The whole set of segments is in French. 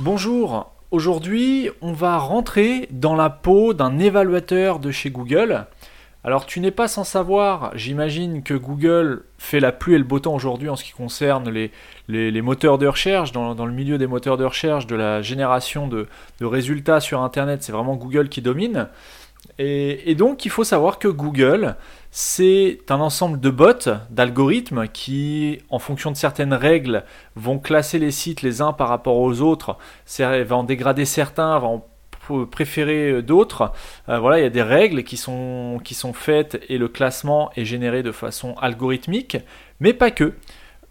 Bonjour, aujourd'hui on va rentrer dans la peau d'un évaluateur de chez Google. Alors tu n'es pas sans savoir, j'imagine que Google fait la pluie et le beau temps aujourd'hui en ce qui concerne les, moteurs de recherche, dans, le milieu des moteurs de recherche, de la génération de résultats sur Internet, c'est vraiment Google qui domine. Et, donc, il faut savoir que Google, c'est un ensemble de bots, d'algorithmes qui, en fonction de certaines règles, vont classer les sites les uns par rapport aux autres, va en dégrader certains, va en préférer d'autres. Euh, voilà, il y a des règles qui sont, qui sont faites et le classement est généré de façon algorithmique, mais pas que.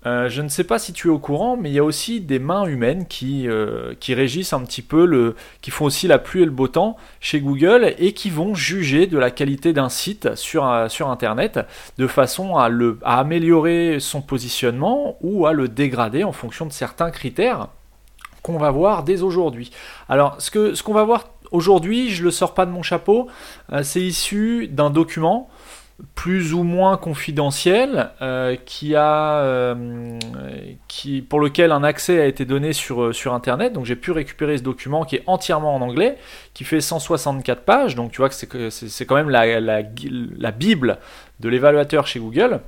Euh, je ne sais pas si tu es au courant, mais il y a aussi des mains humaines qui, euh, qui régissent un petit peu, le, qui font aussi la pluie et le beau temps chez Google et qui vont juger de la qualité d'un site sur, euh, sur Internet de façon à, le, à améliorer son positionnement ou à le dégrader en fonction de certains critères qu'on va voir dès aujourd'hui. Alors, ce qu'on ce qu'on va voir aujourd'hui, je ne le sors pas de mon chapeau, c'est issu d'un document plus ou moins confidentiel euh, qui a, euh, qui, pour lequel un accès a été donné sur, euh, sur Internet. Donc j'ai pu récupérer ce document qui est entièrement en anglais, qui fait 164 pages. Donc tu vois que c'est quand même la, la, la Bible de l'évaluateur chez Google.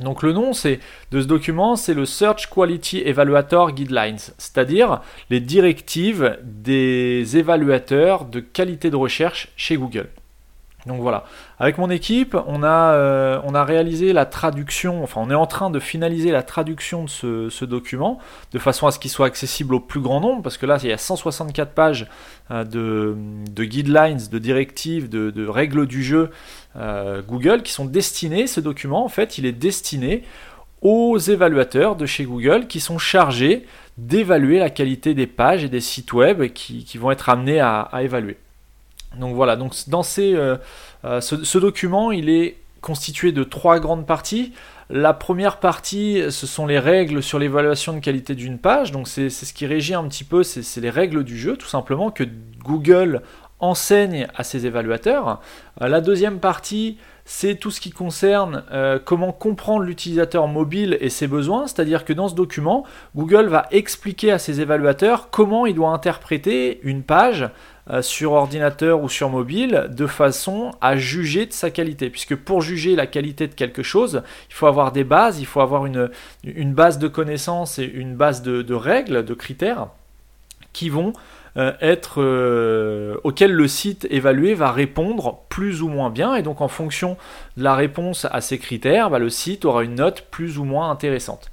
Donc le nom c'est de ce document, c'est le Search Quality Evaluator Guidelines, c'est-à-dire les directives des évaluateurs de qualité de recherche chez Google. Donc voilà. Avec mon équipe, on a, euh, on a réalisé la traduction, enfin on est en train de finaliser la traduction de ce, document, de façon à ce qu'il soit accessible au plus grand nombre, parce que là il y a 164 pages euh, de, guidelines, de directives, de, règles du jeu euh, Google qui sont destinées, ce document en fait il est destiné aux évaluateurs de chez Google qui sont chargés d'évaluer la qualité des pages et des sites web qui, vont être amenés à évaluer. Donc voilà, donc dans ces, euh, ce, document, il est constitué de trois grandes parties. La première partie, ce sont les règles sur l'évaluation de qualité d'une page. Donc c'est ce qui régit un petit peu, c'est les règles du jeu, tout simplement, que Google enseigne à ses évaluateurs. Euh, la deuxième partie, c'est tout ce qui concerne comment comprendre l'utilisateur mobile et ses besoins, c'est-à-dire que dans ce document, Google va expliquer à ses évaluateurs comment il doit interpréter une page euh, sur ordinateur ou sur mobile de façon à juger de sa qualité. Puisque pour juger la qualité de quelque chose, il faut avoir des bases, il faut avoir une base de connaissances et une base de, règles, de critères qui vont euh, être euh, auxquels le site évalué va répondre plus ou moins bien et donc en fonction de la réponse à ces critères, bah, le site aura une note plus ou moins intéressante.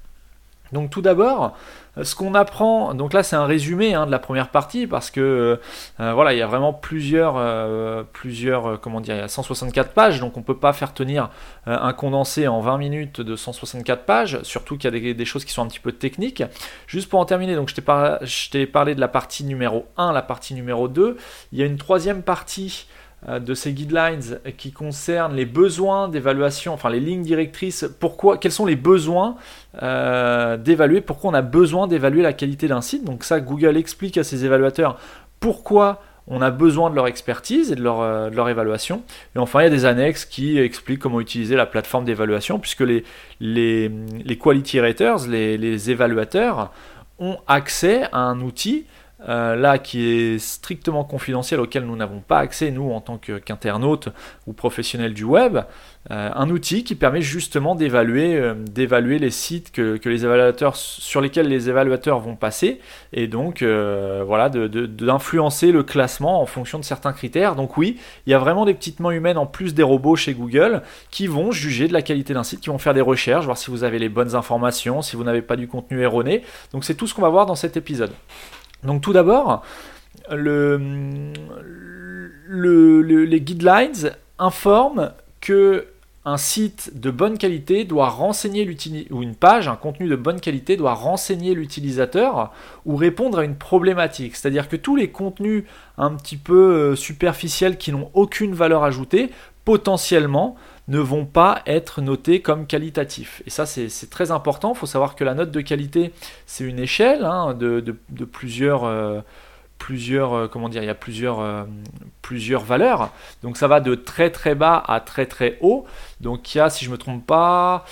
Donc tout d'abord, ce qu'on apprend, donc là c'est un résumé hein, de la première partie parce que euh, voilà, il y a vraiment plusieurs, euh, plusieurs, euh, comment dire, il y a 164 pages, donc on peut pas faire tenir un condensé en 20 minutes de 164 pages, surtout qu'il y a des, choses qui sont un petit peu techniques. Juste pour en terminer, donc je t'ai parlé de la partie numéro 1, la partie numéro 2, il y a une troisième partie euh, de ces guidelines qui concernent les besoins d'évaluation, enfin les lignes directrices, pourquoi, quels sont les besoins euh, d'évaluer, pourquoi on a besoin d'évaluer la qualité d'un site. Donc ça, Google explique à ses évaluateurs pourquoi on a besoin de leur expertise et de leur, euh, évaluation. Et enfin, il y a des annexes qui expliquent comment utiliser la plateforme d'évaluation, puisque les, quality raters, les évaluateurs, ont accès à un outil euh, là qui est strictement confidentiel, auquel nous n'avons pas accès, nous, en tant qu'internautes ou professionnels du web, euh, un outil qui permet justement d'évaluer euh, d'évaluer les sites que, les évaluateurs, sur lesquels les évaluateurs vont passer, et donc voilà, d'influencer le classement en fonction de certains critères. Donc oui, il y a vraiment des petites mains humaines en plus des robots chez Google qui vont juger de la qualité d'un site, qui vont faire des recherches, voir si vous avez les bonnes informations, si vous n'avez pas du contenu erroné. Donc c'est tout ce qu'on va voir dans cet épisode. Donc tout d'abord, le, les guidelines informent que un site de bonne qualité doit renseigner ou une page, un contenu de bonne qualité doit renseigner l'utilisateur ou répondre à une problématique. C'est-à-dire que tous les contenus un petit peu euh, superficiels qui n'ont aucune valeur ajoutée, potentiellement, ne vont pas être notés comme qualitatifs. Et ça, c'est très important. Il faut savoir que la note de qualité, c'est une échelle hein, de, plusieurs... Euh, plusieurs, euh, comment dire, il y a plusieurs, euh, plusieurs valeurs. Donc ça va de très très bas à très très haut. Donc il y a, si je me trompe pas,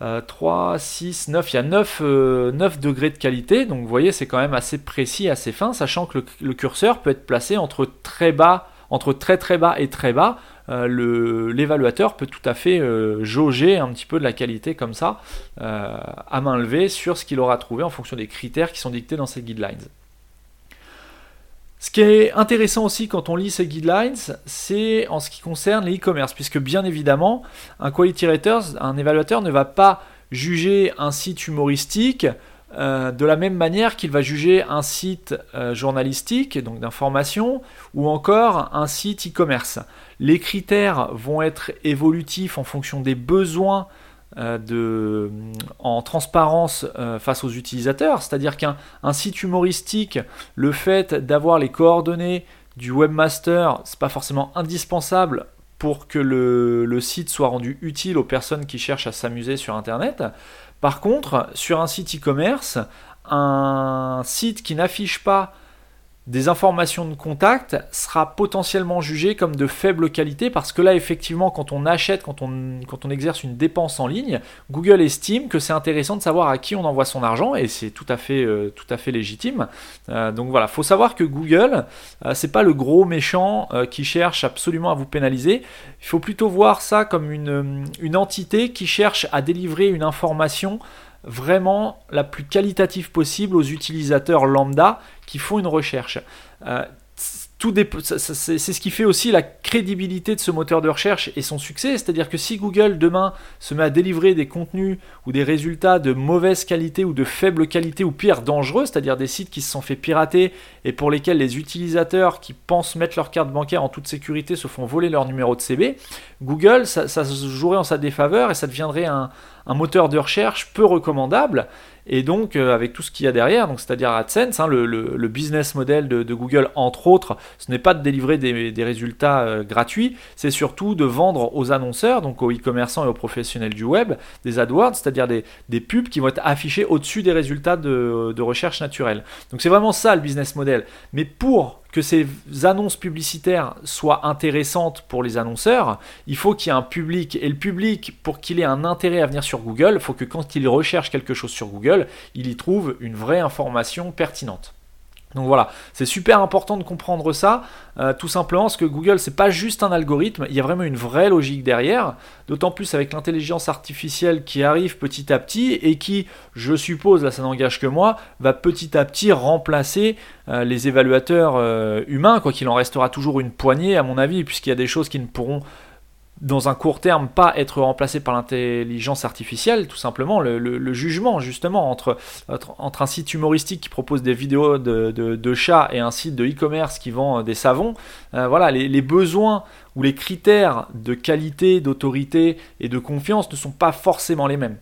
3, 6, 9, il y a 9, 9, degrés de qualité. Donc vous voyez, c'est quand même assez précis, assez fin, sachant que le, curseur peut être placé entre très bas, entre très très bas et très bas. Euh, l'évaluateur peut tout à fait jauger un petit peu de la qualité comme ça, à main levée, sur ce qu'il aura trouvé en fonction des critères qui sont dictés dans ces guidelines. Ce qui est intéressant aussi quand on lit ces guidelines, c'est en ce qui concerne les e-commerce, puisque bien évidemment, un quality rater, un évaluateur ne va pas juger un site humoristique euh, de la même manière qu'il va juger un site euh, journalistique, donc d'information, ou encore un site e-commerce. Les critères vont être évolutifs en fonction des besoins euh, en transparence face aux utilisateurs, c'est-à-dire qu'un site humoristique, le fait d'avoir les coordonnées du webmaster, c'est pas forcément indispensable pour que le, site soit rendu utile aux personnes qui cherchent à s'amuser sur Internet. Par contre, sur un site e-commerce, un site qui n'affiche pas des informations de contact sera potentiellement jugé comme de faible qualité parce que là effectivement quand on achète, quand on, exerce une dépense en ligne, Google estime que c'est intéressant de savoir à qui on envoie son argent et c'est tout à fait, euh, légitime. Euh, donc voilà, faut savoir que Google euh, c'est pas le gros méchant qui cherche absolument à vous pénaliser. Il faut plutôt voir ça comme une, une entité qui cherche à délivrer une information vraiment la plus qualitative possible aux utilisateurs lambda qui font une recherche. Euh, c'est ce qui fait aussi la crédibilité de ce moteur de recherche et son succès. C'est-à-dire que si Google demain se met à délivrer des contenus ou des résultats de mauvaise qualité ou de faible qualité ou pire dangereux, c'est-à-dire des sites qui se sont fait pirater et pour lesquels les utilisateurs qui pensent mettre leur carte bancaire en toute sécurité se font voler leur numéro de CB, Google, ça, ça jouerait en sa défaveur et ça deviendrait un, un moteur de recherche peu recommandable. Et donc, euh, avec tout ce qu'il y a derrière, c'est-à-dire AdSense, hein, le, business model de, Google, entre autres, ce n'est pas de délivrer des, résultats euh, gratuits, c'est surtout de vendre aux annonceurs, donc aux e-commerçants et aux professionnels du web, des AdWords, c'est-à-dire des, pubs qui vont être affichés au-dessus des résultats de, de recherche naturelle. Donc c'est vraiment ça le business model. Mais pour que ces annonces publicitaires soient intéressantes pour les annonceurs, il faut qu'il y ait un public. Et le public, pour qu'il ait un intérêt à venir sur Google, il faut que quand il recherche quelque chose sur Google, il y trouve une vraie information pertinente. Donc voilà, c'est super important de comprendre ça, euh, tout simplement parce que Google c'est pas juste un algorithme, il y a vraiment une vraie logique derrière, d'autant plus avec l'intelligence artificielle qui arrive petit à petit et qui, je suppose, là ça n'engage que moi, va petit à petit remplacer euh, les évaluateurs euh, humains, quoi qu'il en restera toujours une poignée à mon avis, puisqu'il y a des choses qui ne pourront dans un court terme, pas être remplacé par l'intelligence artificielle, tout simplement, le, jugement justement entre, entre, un site humoristique qui propose des vidéos de, chats et un site de e-commerce qui vend des savons, euh, voilà, les, besoins ou les critères de qualité, d'autorité et de confiance ne sont pas forcément les mêmes.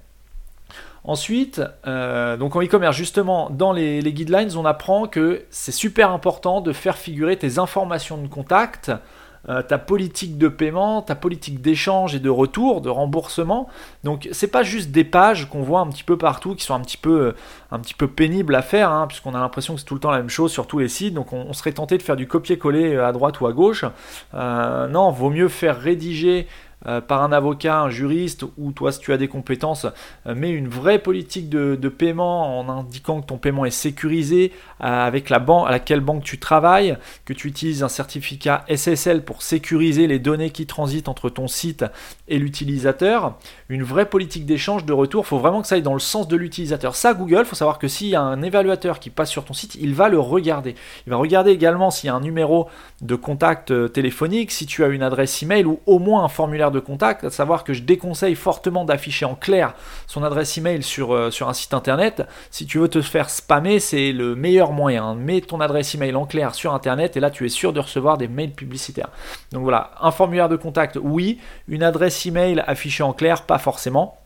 Ensuite, euh, donc en e-commerce, justement, dans les, guidelines, on apprend que c'est super important de faire figurer tes informations de contact euh, ta politique de paiement, ta politique d'échange et de retour, de remboursement. Donc c'est pas juste des pages qu'on voit un petit peu partout, qui sont un petit peu, euh, un petit peu pénibles à faire, hein, puisqu'on a l'impression que c'est tout le temps la même chose sur tous les sites. Donc on, serait tenté de faire du copier-coller euh, à droite ou à gauche. non, vaut mieux faire rédiger euh, par un avocat, un juriste, ou toi si tu as des compétences, euh, mais une vraie politique de, paiement en indiquant que ton paiement est sécurisé euh, avec la banque à laquelle banque tu travailles, que tu utilises un certificat SSL pour sécuriser les données qui transitent entre ton site et l'utilisateur, une vraie politique d'échange de retour, il faut vraiment que ça aille dans le sens de l'utilisateur. Ça, Google, il faut savoir que s'il y a un évaluateur qui passe sur ton site, il va le regarder. Il va regarder également s'il y a un numéro de contact téléphonique, si tu as une adresse email ou au moins un formulaire de contact, à savoir que je déconseille fortement d'afficher en clair son adresse email sur, euh, sur un site internet. Si tu veux te faire spammer, c'est le meilleur moyen. Mets ton adresse email en clair sur internet et là tu es sûr de recevoir des mails publicitaires. Donc voilà, un formulaire de contact, oui, une adresse email affichée en clair, pas forcément.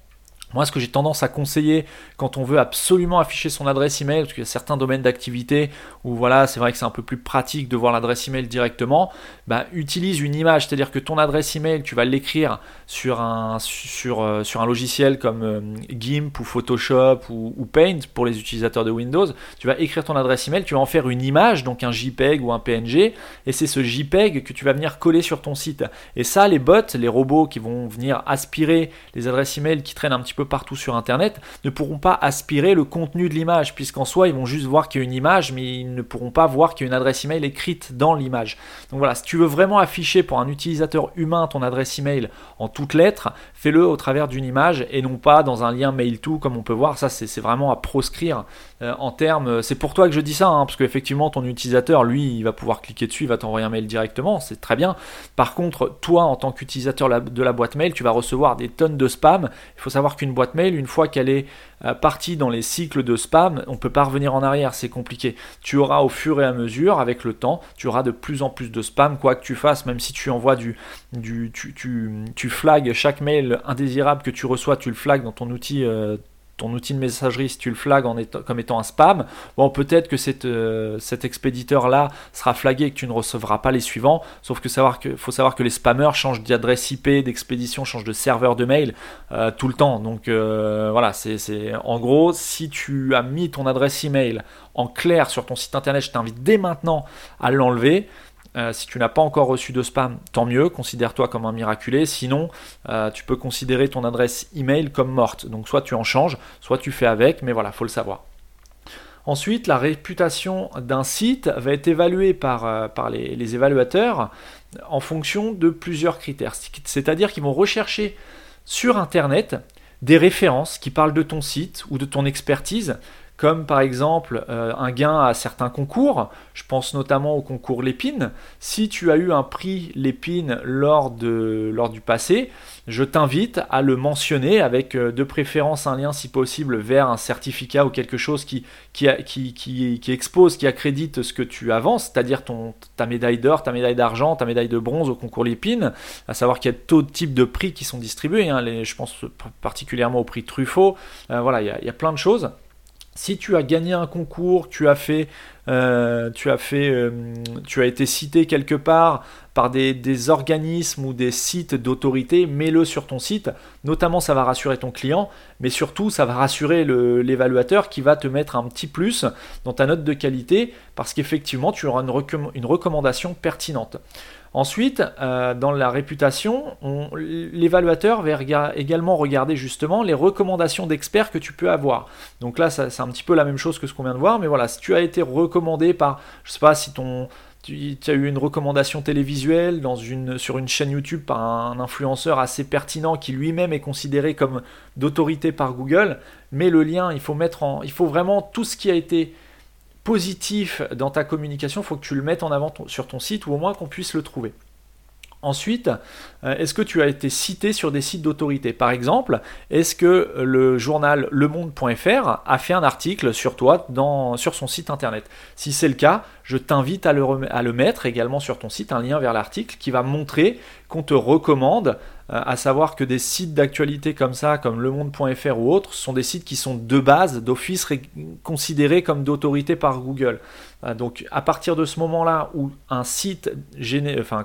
Moi, ce que j'ai tendance à conseiller quand on veut absolument afficher son adresse email, parce qu'il y a certains domaines d'activité où voilà, c'est vrai que c'est un peu plus pratique de voir l'adresse email directement, bah, utilise une image, c'est-à-dire que ton adresse email, tu vas l'écrire sur un, euh, logiciel comme euh, GIMP ou Photoshop ou, ou, Paint pour les utilisateurs de Windows. Tu vas écrire ton adresse email, tu vas en faire une image, donc un JPEG ou un PNG, et c'est ce JPEG que tu vas venir coller sur ton site. Et ça, les bots, les robots qui vont venir aspirer les adresses email qui traînent un petit peu partout sur Internet ne pourront pas aspirer le contenu de l'image, puisqu'en soi, ils vont juste voir qu'il y a une image, mais ils ne pourront pas voir qu'il y a une adresse email écrite dans l'image. Donc voilà, si tu veux vraiment afficher pour un utilisateur humain ton adresse email en toutes lettres, fais-le au travers d'une image et non pas dans un lien mail to comme on peut voir. Ça, c'est vraiment à proscrire euh, en termes. C'est pour toi que je dis ça, hein, parce qu'effectivement, ton utilisateur, lui, il va pouvoir cliquer dessus, il va t'envoyer un mail directement, c'est très bien. Par contre, toi, en tant qu'utilisateur de la boîte mail, tu vas recevoir des tonnes de spam. Il faut savoir qu'une boîte mail, une fois qu'elle est euh, partie dans les cycles de spam, on peut pas revenir en arrière, c'est compliqué. Tu auras au fur et à mesure, avec le temps, tu auras de plus en plus de spam, quoi que tu fasses, même si tu envoies du, du tu, tu, tu flagues chaque mail indésirable que tu reçois, tu le flagues dans ton outil euh, ton outil de messagerie, si tu le flagues en comme étant un spam, bon, peut-être que euh, cet expéditeur-là sera flagué et que tu ne recevras pas les suivants. Sauf que savoir faut savoir que les spammers changent d'adresse IP, d'expédition, changent de serveur de mail euh, tout le temps. Donc euh, voilà, c'est en gros, si tu as mis ton adresse email en clair sur ton site internet, je t'invite dès maintenant à l'enlever. Euh, si tu n'as pas encore reçu de spam, tant mieux, considère-toi comme un miraculé. Sinon, euh, tu peux considérer ton adresse email comme morte. Donc soit tu en changes, soit tu fais avec, mais voilà, faut le savoir. Ensuite, la réputation d'un site va être évaluée par, euh, les, les, évaluateurs en fonction de plusieurs critères. C'est-à-dire qu'ils vont rechercher sur Internet des références qui parlent de ton site ou de ton expertise comme par exemple euh, un gain à certains concours. Je pense notamment au concours Lépine. Si tu as eu un prix Lépine lors, de, lors du passé, je t'invite à le mentionner avec euh, de préférence un lien si possible vers un certificat ou quelque chose qui, expose, qui accrédite ce que tu avances, c'est-à-dire ta médaille d'or, ta médaille d'argent, ta médaille de bronze au concours Lépine, à savoir qu'il y a tout type de prix qui sont distribués, hein, je pense particulièrement au prix Truffaut, euh, voilà, il y a plein de choses. Si tu as gagné un concours, tu as euh, euh, été cité quelque part par des, organismes ou des sites d'autorité, mets-le sur ton site. Notamment, ça va rassurer ton client, mais surtout, ça va rassurer l'évaluateur qui va te mettre un petit plus dans ta note de qualité parce qu'effectivement, tu auras une recommandation pertinente. Ensuite, euh, dans la réputation, l'évaluateur va également regarder justement les recommandations d'experts que tu peux avoir. Donc là, c'est un petit peu la même chose que ce qu'on vient de voir, mais voilà, si tu as été recommandé par, je sais pas si tu, as eu une recommandation télévisuelle sur une chaîne YouTube par un influenceur assez pertinent qui lui-même est considéré comme d'autorité par Google, mais le lien, il faut mettre en, il faut vraiment tout ce qui a été positif dans ta communication, il faut que tu le mettes en avant sur ton site ou au moins qu'on puisse le trouver. Ensuite, euh, est-ce que tu as été cité sur des sites d'autorité? Par exemple, est-ce que le journal lemonde.fr a fait un article sur toi dans, sur son site internet? Si c'est le cas, je t'invite à le, mettre également sur ton site, un lien vers l'article qui va montrer qu'on te recommande euh, à savoir que des sites d'actualité comme ça, comme lemonde.fr ou autres, sont des sites qui sont de base, d'office, considérés comme d'autorité par Google. Euh, donc à partir de ce moment-là où un site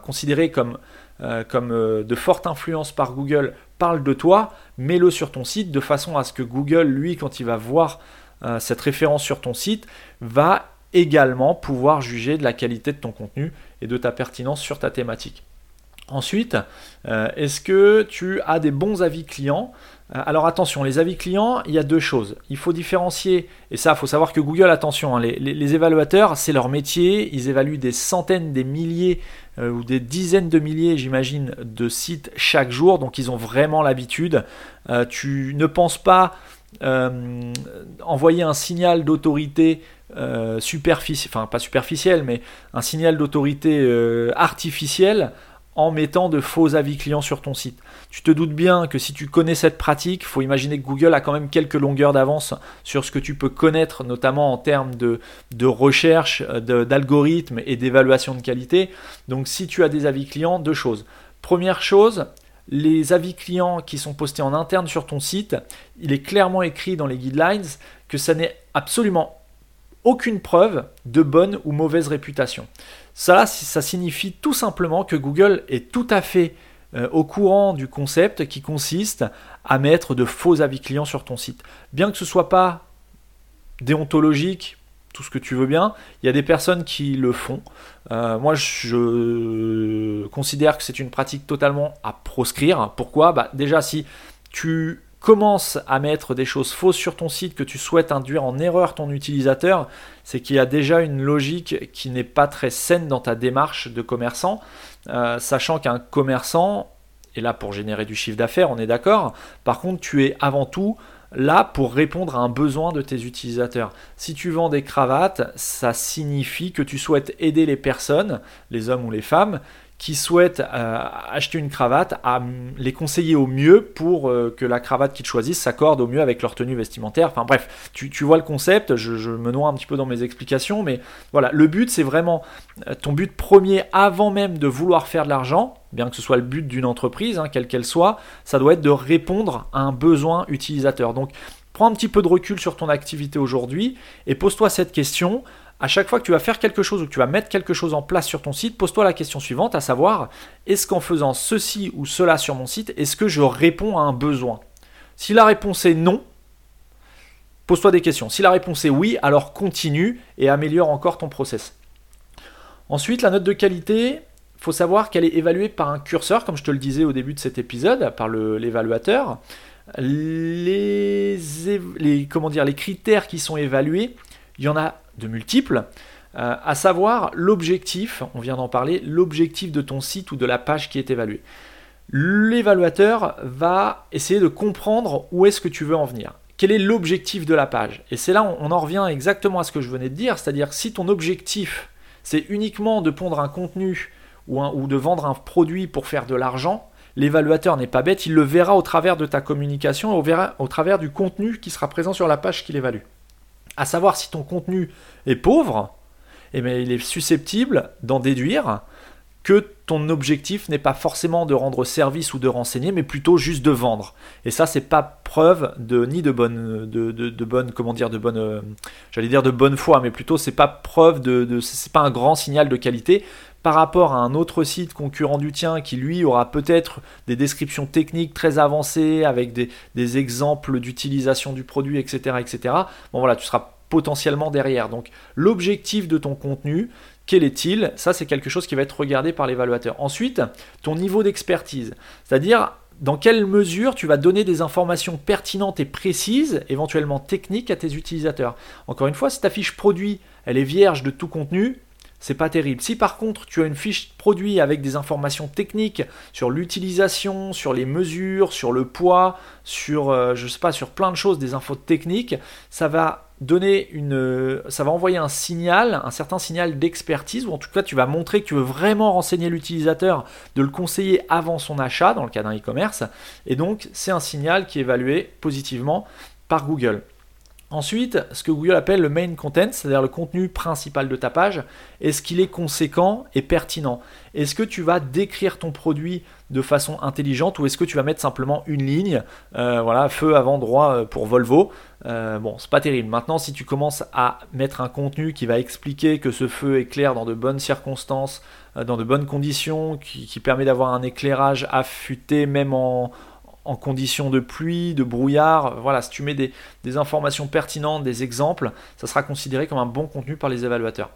considéré comme, euh, comme de forte influence par Google parle de toi, mets-le sur ton site de façon à ce que Google, lui, quand il va voir cette référence sur ton site, va également pouvoir juger de la qualité de ton contenu et de ta pertinence sur ta thématique. Ensuite, euh, est-ce que tu as des bons avis clients? Euh, Alors attention, les avis clients, il y a deux choses. Il faut différencier, et ça, il faut savoir que Google, attention, hein, les, évaluateurs, c'est leur métier, ils évaluent des centaines, des milliers euh, ou des dizaines de milliers, j'imagine, de sites chaque jour, donc ils ont vraiment l'habitude. tu ne penses pas envoyer un signal d'autorité superficiel, enfin pas superficiel, mais un signal d'autorité artificielle en mettant de faux avis clients sur ton site. Tu te doutes bien que si tu connais cette pratique, il faut imaginer que Google a quand même quelques longueurs d'avance sur ce que tu peux connaître, notamment en termes de, de recherche, d'algorithmes et d'évaluation de qualité. Donc si tu as des avis clients, deux choses. Première chose, les avis clients qui sont postés en interne sur ton site, il est clairement écrit dans les guidelines que ça n'est absolument aucune preuve de bonne ou mauvaise réputation. Ça, ça signifie tout simplement que Google est tout à fait euh, au courant du concept qui consiste à mettre de faux avis clients sur ton site. Bien que ce soit pas déontologique, tout ce que tu veux bien, il y a des personnes qui le font. Euh, moi, je considère que c'est une pratique totalement à proscrire. Pourquoi? Bah, Déjà, si tu commences à mettre des choses fausses sur ton site, que tu souhaites induire en erreur ton utilisateur, c'est qu'il y a déjà une logique qui n'est pas très saine dans ta démarche de commerçant, euh, sachant qu'un commerçant est là pour générer du chiffre d'affaires, on est d'accord. Par contre, tu es avant tout là pour répondre à un besoin de tes utilisateurs. Si tu vends des cravates, ça signifie que tu souhaites aider les personnes, les hommes ou les femmes, qui souhaitent euh, acheter une cravate à les conseiller au mieux pour euh, que la cravate qu'ils choisissent s'accorde au mieux avec leur tenue vestimentaire. Enfin bref, tu, vois le concept, je, me noie un petit peu dans mes explications, mais voilà, le but c'est vraiment euh, ton but premier avant même de vouloir faire de l'argent, bien que ce soit le but d'une entreprise, hein, quelle qu'elle soit, ça doit être de répondre à un besoin utilisateur. Donc prends un petit peu de recul sur ton activité aujourd'hui et pose-toi cette question à chaque fois que tu vas faire quelque chose ou que tu vas mettre quelque chose en place sur ton site, pose-toi la question suivante, à savoir, est-ce qu'en faisant ceci ou cela sur mon site, est-ce que je réponds à un besoin? Si la réponse est non, pose-toi des questions. Si la réponse est oui, alors continue et améliore encore ton process. Ensuite, la note de qualité, faut savoir qu'elle est évaluée par un curseur, comme je te le disais au début de cet épisode, par l'évaluateur. Les, les, comment dire, les critères qui sont évalués, il y en a de multiples, euh, à savoir l'objectif, on vient d'en parler, l'objectif de ton site ou de la page qui est évaluée. L'évaluateur va essayer de comprendre où est-ce que tu veux en venir. Quel est l'objectif de la page? Et c'est là on en revient exactement à ce que je venais de dire, c'est-à-dire si ton objectif c'est uniquement de pondre un contenu ou, de vendre un produit pour faire de l'argent, l'évaluateur n'est pas bête, il le verra au travers de ta communication et au, verra, au travers du contenu qui sera présent sur la page qu'il évalue à savoir si ton contenu est pauvre, eh bien, il est susceptible d'en déduire que ton objectif n'est pas forcément de rendre service ou de renseigner, mais plutôt juste de vendre. Et ça, c'est pas preuve de ni de bonne, de, de, bonne, comment dire, de bonne, euh, j'allais dire de bonne foi, mais plutôt c'est pas preuve de, de c'est pas un grand signal de qualité par rapport à un autre site concurrent du tien qui lui aura peut-être des descriptions techniques très avancées avec des, exemples d'utilisation du produit, etc., etc. Bon voilà, tu seras potentiellement derrière. Donc l'objectif de ton contenu, quel est-il? Ça, c'est quelque chose qui va être regardé par l'évaluateur. Ensuite, ton niveau d'expertise, c'est-à-dire dans quelle mesure tu vas donner des informations pertinentes et précises, éventuellement techniques, à tes utilisateurs. Encore une fois, si ta fiche produit, elle est vierge de tout contenu, c'est pas terrible. Si par contre tu as une fiche produit avec des informations techniques sur l'utilisation, sur les mesures, sur le poids, sur euh, je sais pas, sur plein de choses, des infos techniques, ça va donner une ça va envoyer un signal, un certain signal d'expertise ou en tout cas tu vas montrer que tu veux vraiment renseigner l'utilisateur, de le conseiller avant son achat dans le cas d'un e-commerce et donc c'est un signal qui est évalué positivement par Google. Ensuite, ce que Google appelle le main content, c'est-à-dire le contenu principal de ta page, est-ce qu'il est conséquent et pertinent? Est-ce que tu vas décrire ton produit de façon intelligente ou est-ce que tu vas mettre simplement une ligne, euh, voilà, feu avant droit euh, pour Volvo? Euh, Bon, c'est pas terrible. Maintenant, si tu commences à mettre un contenu qui va expliquer que ce feu éclaire dans de bonnes circonstances, dans de bonnes conditions, qui permet d'avoir un éclairage affûté même en, en conditions de pluie, de brouillard. Voilà, si tu mets des, informations pertinentes, des exemples, ça sera considéré comme un bon contenu par les évaluateurs.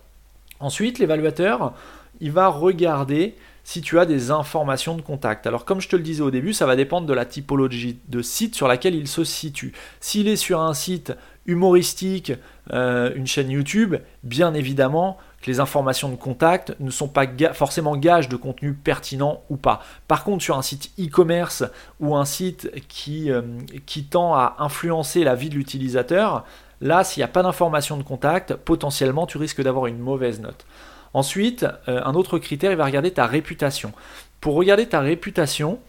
Ensuite, l'évaluateur, il va regarder si tu as des informations de contact. Alors comme je te le disais au début, ça va dépendre de la typologie de site sur laquelle il se situe. S'il est sur un site humoristique, euh, une chaîne YouTube, bien évidemment, que les informations de contact ne sont pas forcément gages de contenu pertinent ou pas. Par contre, sur un site e-commerce ou un site qui, euh, qui tend à influencer la vie de l'utilisateur, là, s'il n'y a pas d'informations de contact, potentiellement, tu risques d'avoir une mauvaise note. Ensuite, un autre critère, il va regarder ta réputation. Pour regarder ta réputation,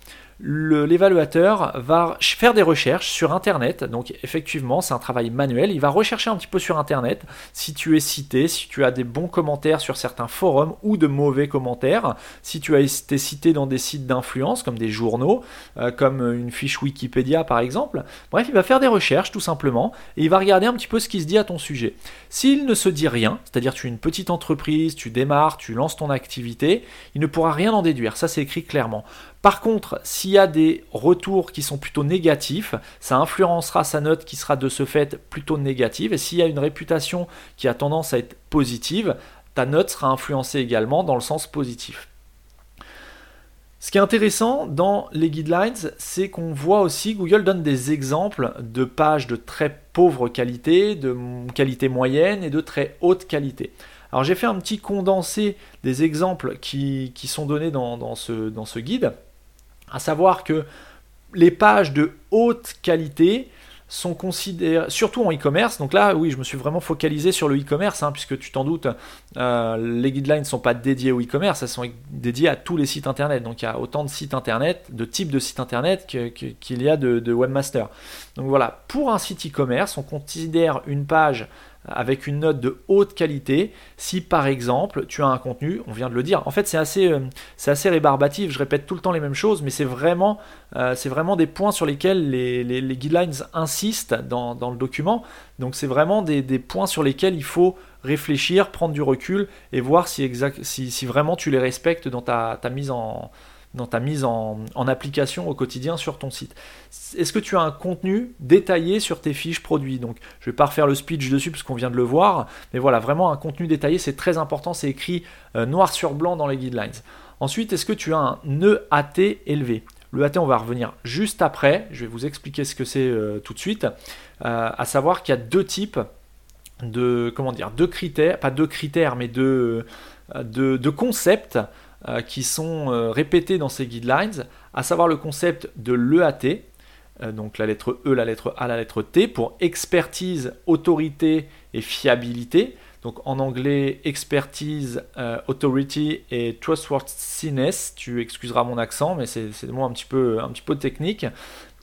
l'évaluateur va faire des recherches sur Internet. Donc effectivement, c'est un travail manuel. Il va rechercher un petit peu sur Internet si tu es cité, si tu as des bons commentaires sur certains forums ou de mauvais commentaires, si tu as été cité dans des sites d'influence comme des journaux, euh, comme une fiche Wikipédia par exemple. Bref, il va faire des recherches tout simplement et il va regarder un petit peu ce qui se dit à ton sujet. S'il ne se dit rien, c'est-à-dire tu es une petite entreprise, tu démarres, tu lances ton activité, il ne pourra rien en déduire. Ça, c'est écrit clairement. Par contre, s'il y a des retours qui sont plutôt négatifs, ça influencera sa note qui sera de ce fait plutôt négative. Et s'il y a une réputation qui a tendance à être positive, ta note sera influencée également dans le sens positif. Ce qui est intéressant dans les guidelines, c'est qu'on voit aussi, Google donne des exemples de pages de très pauvre qualité, de qualité moyenne et de très haute qualité. Alors j'ai fait un petit condensé des exemples qui, sont donnés dans, ce, dans ce guide à savoir que les pages de haute qualité sont considérées, surtout en e-commerce, donc là oui je me suis vraiment focalisé sur le e-commerce, hein, puisque tu t'en doutes, euh, les guidelines ne sont pas dédiées au e-commerce, elles sont dédiées à tous les sites internet, donc il y a autant de sites internet, de types de sites internet qu'il y a de, de webmasters. Donc voilà, pour un site e-commerce, on considère une page avec une note de haute qualité. Si par exemple tu as un contenu, on vient de le dire, en fait c'est assez, euh, assez rébarbatif, je répète tout le temps les mêmes choses, mais c'est vraiment, euh, vraiment des points sur lesquels les, les, guidelines insistent dans, dans, le document, donc c'est vraiment des, des, points sur lesquels il faut réfléchir, prendre du recul et voir si, exact, si, si vraiment tu les respectes dans ta, ta mise en, dans ta mise en, application au quotidien sur ton site. Est-ce que tu as un contenu détaillé sur tes fiches produits? Donc, je ne vais pas refaire le speech dessus parce qu'on vient de le voir, mais voilà, vraiment un contenu détaillé, c'est très important, c'est écrit euh, noir sur blanc dans les guidelines. Ensuite, est-ce que tu as un EAT élevé? Le AT, on va revenir juste après. Je vais vous expliquer ce que c'est euh, tout de suite. Euh, à savoir qu'il y a deux types de comment dire, deux critères, pas deux critères, mais deux, de concepts qui sont euh, répétés dans ces guidelines, à savoir le concept de l'EAT, euh, donc la lettre E, la lettre A, la lettre T, pour expertise, autorité et fiabilité. Donc en anglais, expertise, authority et trustworthiness. Tu excuseras mon accent, mais c'est des mots un petit, peu, un petit peu technique.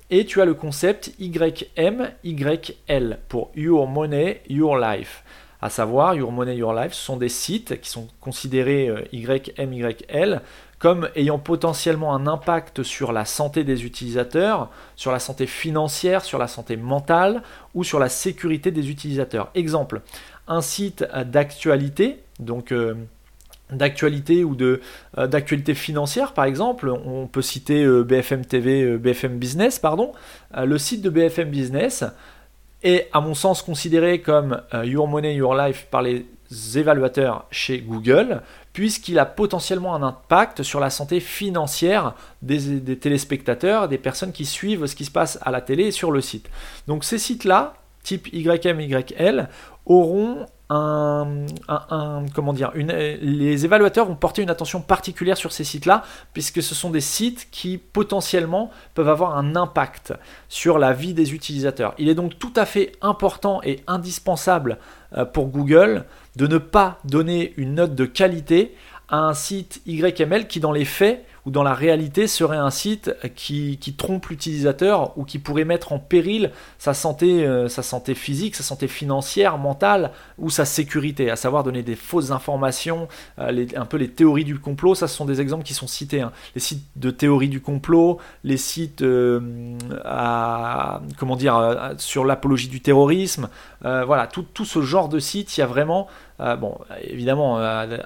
Et tu as le concept YM, YL pour Your Money, Your Life à savoir Your Money, Your Life, ce sont des sites qui sont considérés euh, YMYL comme ayant potentiellement un impact sur la santé des utilisateurs, sur la santé financière, sur la santé mentale ou sur la sécurité des utilisateurs. Exemple, un site d'actualité, donc euh, d'actualité ou de euh, d'actualité financière par exemple, on peut citer BFM TV, BFM Business pardon, le site de BFM Business est à mon sens considéré comme euh, Your Money, Your Life par les évaluateurs chez Google, puisqu'il a potentiellement un impact sur la santé financière des, téléspectateurs, des personnes qui suivent ce qui se passe à la télé et sur le site. Donc ces sites-là, type YMYL, auront un, comment dire, les évaluateurs vont porter une attention particulière sur ces sites-là, puisque ce sont des sites qui potentiellement peuvent avoir un impact sur la vie des utilisateurs. Il est donc tout à fait important et indispensable euh, pour Google de ne pas donner une note de qualité à un site YML qui dans les faits dans la réalité serait un site qui, trompe l'utilisateur ou qui pourrait mettre en péril sa santé, euh, sa santé physique, sa santé financière, mentale ou sa sécurité, à savoir donner des fausses informations, euh, un peu les théories du complot, ça ce sont des exemples qui sont cités, hein. les sites de théorie du complot, les sites euh, comment dire, sur l'apologie du terrorisme, voilà, tout, ce genre de sites, il y a vraiment euh, bon, évidemment, euh,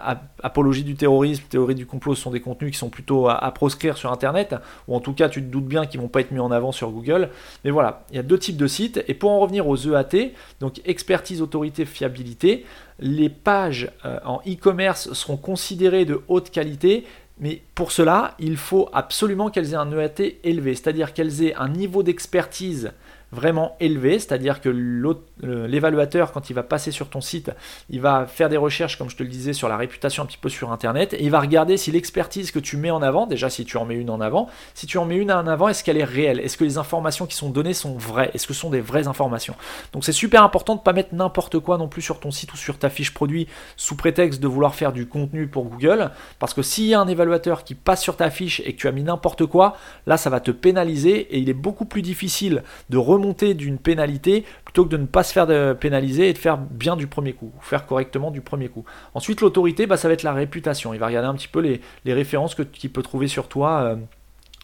apologie du terrorisme, théorie du complot, sont des contenus qui sont plutôt à, proscrire sur Internet, ou en tout cas, tu te doutes bien qu'ils vont pas être mis en avant sur Google. Mais voilà, il y a deux types de sites. Et pour en revenir aux EAT, donc expertise, autorité, fiabilité, les pages euh, en e-commerce seront considérées de haute qualité. Mais pour cela, il faut absolument qu'elles aient un EAT élevé, c'est-à-dire qu'elles aient un niveau d'expertise vraiment élevé, c'est-à-dire que l'évaluateur, quand il va passer sur ton site, il va faire des recherches, comme je te le disais, sur la réputation un petit peu sur Internet, et il va regarder si l'expertise que tu mets en avant, déjà si tu en mets une en avant, si tu en mets une en avant, est-ce qu'elle est réelle? Est-ce que les informations qui sont données sont vraies? Est-ce que ce sont des vraies informations? Donc c'est super important de ne pas mettre n'importe quoi non plus sur ton site ou sur ta fiche produit sous prétexte de vouloir faire du contenu pour Google, parce que s'il y a un évaluateur qui passe sur ta fiche et que tu as mis n'importe quoi, là ça va te pénaliser et il est beaucoup plus difficile de remonter d'une pénalité plutôt que de ne pas se faire pénaliser et de faire bien du premier coup, faire correctement du premier coup. Ensuite l'autorité, bah, ça va être la réputation. Il va regarder un petit peu les, références qu'il peut trouver sur toi. Euh,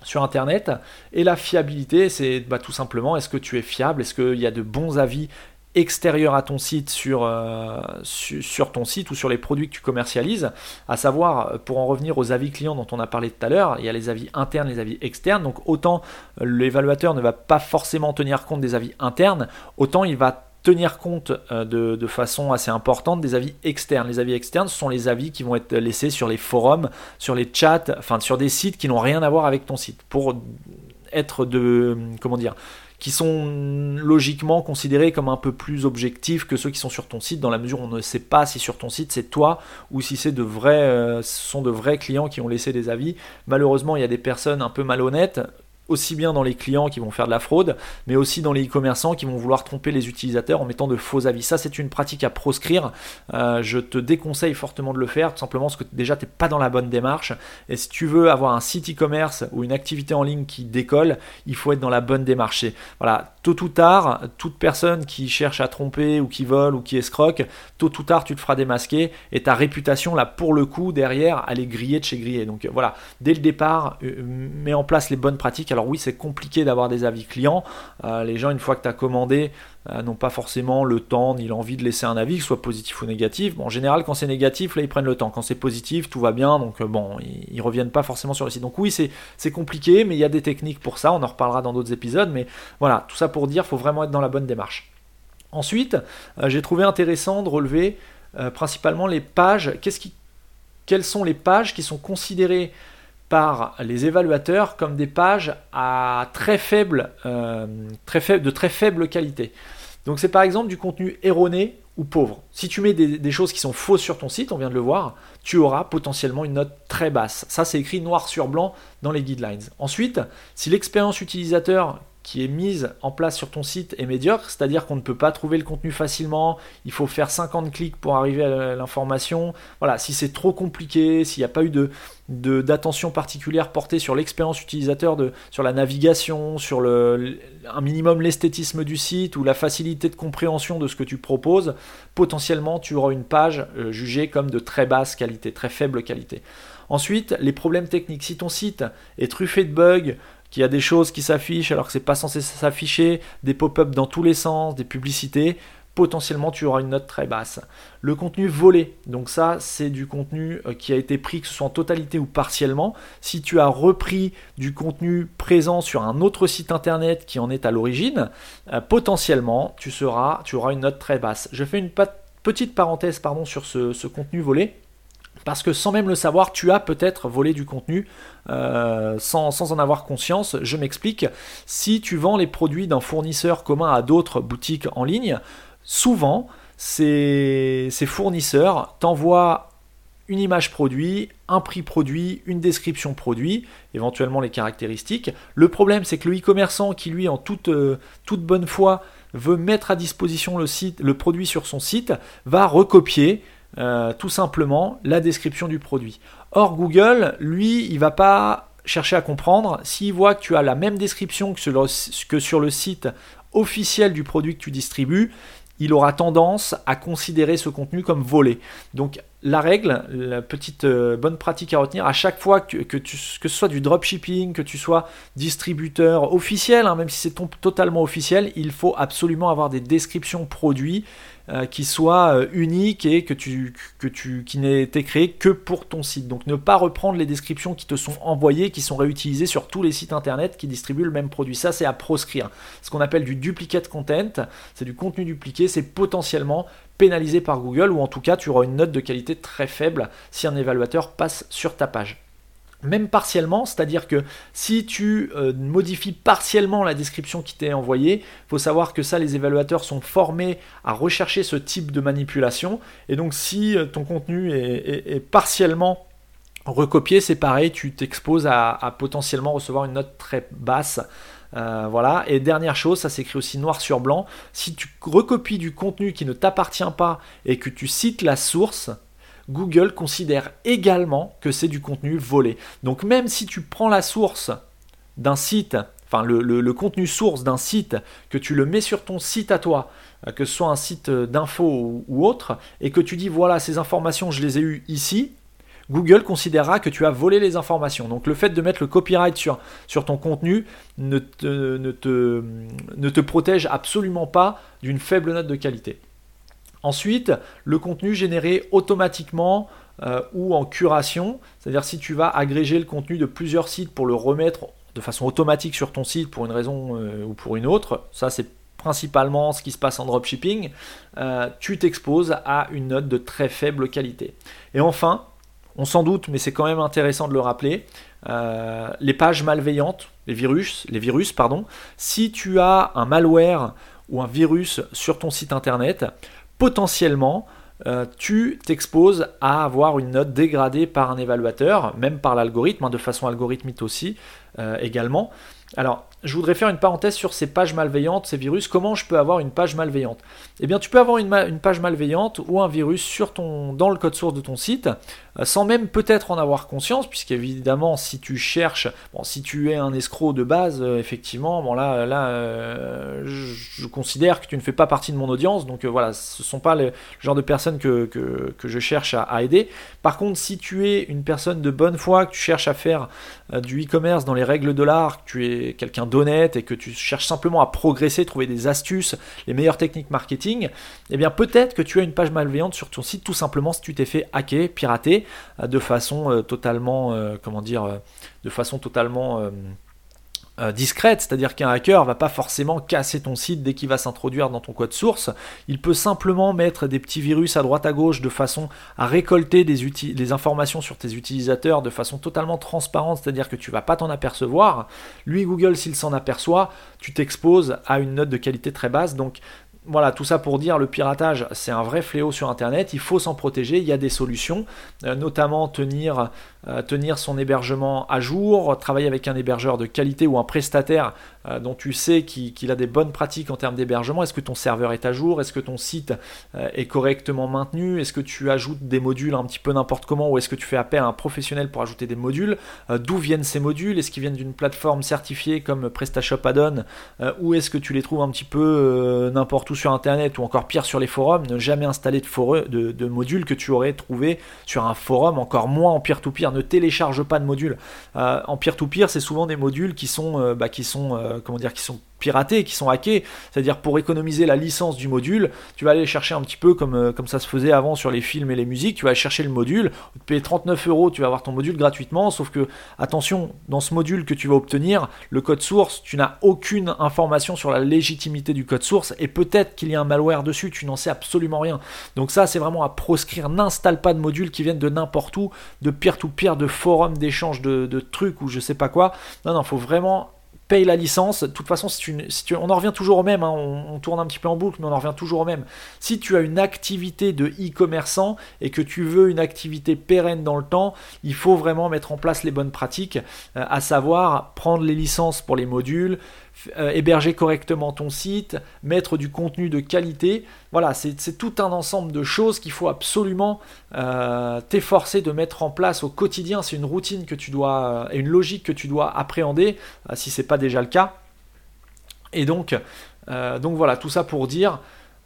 sur Internet. Et la fiabilité, c'est bah, tout simplement, est-ce que tu es fiable? Est-ce qu'il y a de bons avis extérieur à ton site sur, euh, sur, ton site ou sur les produits que tu commercialises, à savoir, pour en revenir aux avis clients dont on a parlé tout à l'heure, il y a les avis internes, les avis externes, donc autant l'évaluateur ne va pas forcément tenir compte des avis internes, autant il va tenir compte euh, de, de, façon assez importante des avis externes. Les avis externes sont les avis qui vont être laissés sur les forums, sur les chats, enfin sur des sites qui n'ont rien à voir avec ton site, pour être de, comment dire, qui sont logiquement considérés comme un peu plus objectifs que ceux qui sont sur ton site, dans la mesure où on ne sait pas si sur ton site c'est toi ou si c'est de vrais, euh, sont de vrais clients qui ont laissé des avis. Malheureusement, il y a des personnes un peu malhonnêtes aussi bien dans les clients qui vont faire de la fraude, mais aussi dans les e-commerçants qui vont vouloir tromper les utilisateurs en mettant de faux avis. Ça, c'est une pratique à proscrire. Euh, je te déconseille fortement de le faire, tout simplement parce que déjà, tu n'es pas dans la bonne démarche. Et si tu veux avoir un site e-commerce ou une activité en ligne qui décolle, il faut être dans la bonne démarche. voilà, tôt ou tard, toute personne qui cherche à tromper ou qui vole ou qui escroque, tôt ou tard, tu te feras démasquer et ta réputation, là, pour le coup, derrière, elle est grillée de chez grillé. Donc voilà, dès le départ, euh, mets en place les bonnes pratiques. Oui, c'est compliqué d'avoir des avis clients. Euh, les gens, une fois que tu as commandé, euh, n'ont pas forcément le temps ni l'envie de laisser un avis, que ce soit positif ou négatif. Bon, en général, quand c'est négatif, là, ils prennent le temps. Quand c'est positif, tout va bien. Donc, euh, bon, ils, ne reviennent pas forcément sur le site. Donc, oui, c'est compliqué, mais il y a des techniques pour ça. On en reparlera dans d'autres épisodes. Mais voilà, tout ça pour dire, faut vraiment être dans la bonne démarche. Ensuite, j'ai trouvé intéressant de relever principalement les pages. Quelles sont les pages qui sont considérées par les évaluateurs comme des pages à très faible, euh, très faible, de très faible qualité. Donc c'est par exemple du contenu erroné ou pauvre. Si tu mets des, choses qui sont fausses sur ton site, on vient de le voir, tu auras potentiellement une note très basse. Ça c'est écrit noir sur blanc dans les guidelines. Ensuite, si l'expérience utilisateur qui est mise en place sur ton site est médiocre, c'est-à-dire qu'on ne peut pas trouver le contenu facilement, il faut faire 50 clics pour arriver à l'information. Voilà, si c'est trop compliqué, s'il n'y a pas eu de, d'attention particulière portée sur l'expérience utilisateur, de, sur la navigation, sur le, un minimum l'esthétisme du site ou la facilité de compréhension de ce que tu proposes, potentiellement tu auras une page euh, jugée comme de très basse qualité, très faible qualité. Ensuite, les problèmes techniques. Si ton site est truffé de bugs, qu'il y a des choses qui s'affichent alors que c'est pas censé s'afficher, des pop-up dans tous les sens, des publicités, potentiellement tu auras une note très basse. Le contenu volé, donc ça c'est du contenu euh, qui a été pris que ce soit en totalité ou partiellement. Si tu as repris du contenu présent sur un autre site internet qui en est à l'origine, euh, potentiellement tu, auras une note très basse. Je fais une petite parenthèse sur ce contenu volé. Parce que sans même le savoir, tu as peut-être volé du contenu euh, sans, en avoir conscience. Je m'explique. Si tu vends les produits d'un fournisseur commun à d'autres boutiques en ligne, souvent, ces, fournisseurs t'envoient une image produit, un prix produit, une description produit, éventuellement les caractéristiques. Le problème, c'est que le e-commerçant qui, lui, en toute, euh, bonne foi, veut mettre à disposition le produit sur son site, va recopier euh, tout simplement la description du produit. Or, Google, lui, il va pas chercher à comprendre s'il voit que tu as la même description que sur, le, site officiel du produit que tu distribues, il aura tendance à considérer ce contenu comme volé. Donc la règle, la petite euh, bonne pratique à retenir, à chaque fois que ce soit du dropshipping, que tu sois distributeur officiel, hein, même si c'est totalement officiel, il faut absolument avoir des descriptions produits euh, qui soit euh, unique et que tu, qui n'ait été créé que pour ton site. Donc ne pas reprendre les descriptions qui te sont envoyées, qui sont réutilisées sur tous les sites internet qui distribuent le même produit. Ça, c'est à proscrire. Ce qu'on appelle du duplicate content, c'est du contenu dupliqué, c'est potentiellement pénalisé par Google ou en tout cas tu auras une note de qualité très faible si un évaluateur passe sur ta page. Même partiellement, c'est-à-dire que si tu euh, modifies partiellement la description qui t'est envoyée, il faut savoir que ça, les évaluateurs sont formés à rechercher ce type de manipulation, et donc si euh, ton contenu est, partiellement recopié, c'est pareil, tu t'exposes à, potentiellement recevoir une note très basse. Euh, voilà. Et dernière chose, ça s'écrit aussi noir sur blanc. Si tu recopies du contenu qui ne t'appartient pas et que tu cites la source, Google considère également que c'est du contenu volé. Donc même si tu prends la source d'un site, enfin le, contenu source d'un site, que tu le mets sur ton site à toi, euh, que ce soit un site d'info ou, autre, et que tu dis voilà, ces informations, je les ai eues ici, Google considérera que tu as volé les informations. Donc le fait de mettre le copyright sur, ton contenu ne te, ne, te, ne te protège absolument pas d'une faible note de qualité. Ensuite, le contenu généré automatiquement euh, ou en curation, c'est-à-dire si tu vas agréger le contenu de plusieurs sites pour le remettre de façon automatique sur ton site pour une raison euh, ou pour une autre, ça c'est principalement ce qui se passe en dropshipping, euh, tu t'exposes à une note de très faible qualité. Et enfin, on s'en doute, mais c'est quand même intéressant de le rappeler, les pages malveillantes, les virus, les virus, pardon, si tu as un malware ou un virus sur ton site internet, potentiellement, euh, tu t'exposes à avoir une note dégradée par un évaluateur, même par l'algorithme, hein, de façon algorithmique aussi euh, également. Alors, je voudrais faire une parenthèse sur ces pages malveillantes, ces virus. Comment je peux avoir une page malveillante? Eh bien, tu peux avoir une, page malveillante ou un virus sur ton, dans le code source de ton site, euh, sans même peut-être en avoir conscience, puisqu'évidemment, si tu cherches, bon, si tu es un escroc de base, euh, effectivement, bon là, là, euh, je, considère que tu ne fais pas partie de mon audience, donc voilà, ce ne sont pas le, genre de personnes que, je cherche à, aider. Par contre, si tu es une personne de bonne foi, que tu cherches à faire du e-commerce dans les règles de l'art, que tu es quelqu'un d'honnête et que tu cherches simplement à progresser, trouver des astuces, les meilleures techniques marketing, eh bien peut-être que tu as une page malveillante sur ton site tout simplement si tu t'es fait hacker, pirater euh, de façon euh, totalement, euh, comment dire, de façon totalement euh, discrète, c'est-à-dire qu'un hacker va pas forcément casser ton site dès qu'il va s'introduire dans ton code source. Il peut simplement mettre des petits virus à droite à gauche de façon à récolter des, informations sur tes utilisateurs de façon totalement transparente, c'est-à-dire que tu vas pas t'en apercevoir. Lui, Google, s'il s'en aperçoit, tu t'exposes à une note de qualité très basse. Donc voilà, tout ça pour dire le piratage, c'est un vrai fléau sur Internet. Il faut s'en protéger. Il y a des solutions, euh, notamment tenir tenir son hébergement à jour, travailler avec un hébergeur de qualité ou un prestataire euh, dont tu sais qu'il a des bonnes pratiques en termes d'hébergement. Est-ce que ton serveur est à jour? Est-ce que ton site euh, est correctement maintenu? Est-ce que tu ajoutes des modules un petit peu n'importe comment ou est-ce que tu fais appel à un professionnel pour ajouter des modules? D'où viennent ces modules? Est-ce qu'ils viennent d'une plateforme certifiée comme PrestaShop Add-on? Ou est-ce que tu les trouves un petit peu n'importe où sur Internet ou encore pire sur les forums? Ne jamais installer de, de, de modules que tu aurais trouvé sur un forum, encore moins en peer-to-peer ne télécharge pas de modules. Euh, en peer-to-peer, c'est souvent des modules qui sont, euh, bah, qui sont, euh, comment dire, qui sont piratés, qui sont hackés. C'est-à-dire pour économiser la licence du module, tu vas aller chercher un petit peu comme, euh, comme ça se faisait avant sur les films et les musiques, tu vas aller chercher le module, tu payer 39 euros, tu vas avoir ton module gratuitement, sauf que, attention, dans ce module que tu vas obtenir, le code source, tu n'as aucune information sur la légitimité du code source, et peut-être qu'il y a un malware dessus, tu n'en sais absolument rien. Donc ça, c'est vraiment à proscrire. N'installe pas de modules qui viennent de n'importe où, de peer-to-peer, de forums d'échange de, de trucs ou je sais pas quoi. Non, non, faut vraiment paye la licence. De toute façon, si tu, on en revient toujours au même, hein. on, tourne un petit peu en boucle, mais on en revient toujours au même. Si tu as une activité de e-commerçant et que tu veux une activité pérenne dans le temps, il faut vraiment mettre en place les bonnes pratiques, euh, à savoir prendre les licences pour les modules, euh, héberger correctement ton site, mettre du contenu de qualité. Voilà, c'est tout un ensemble de choses qu'il faut absolument euh, t'efforcer de mettre en place au quotidien. C'est une routine que tu dois, et une logique que tu dois appréhender, euh, si ce n'est pas déjà le cas. Et donc, donc voilà, tout ça pour dire,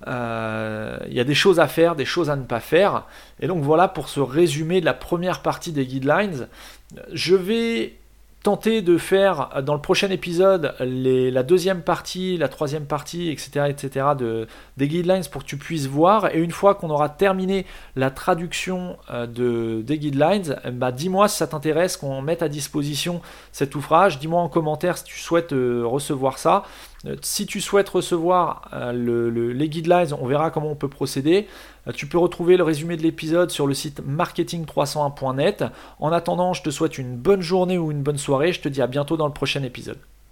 il y a des choses à faire, des choses à ne pas faire. Et donc voilà pour ce résumé de la première partie des guidelines. Je vais tenter de faire euh, dans le prochain épisode la deuxième partie, la troisième partie, etc., etc. De, des guidelines pour que tu puisses voir. Et une fois qu'on aura terminé la traduction euh, de, des guidelines, bah, dis-moi si ça t'intéresse qu'on mette à disposition cet ouvrage. Dis-moi en commentaire si tu souhaites euh, recevoir ça. Si tu souhaites recevoir les guidelines, on verra comment on peut procéder. tu peux retrouver le résumé de l'épisode sur le site marketing301.net. En attendant, je te souhaite une bonne journée ou une bonne soirée. Je te dis à bientôt dans le prochain épisode.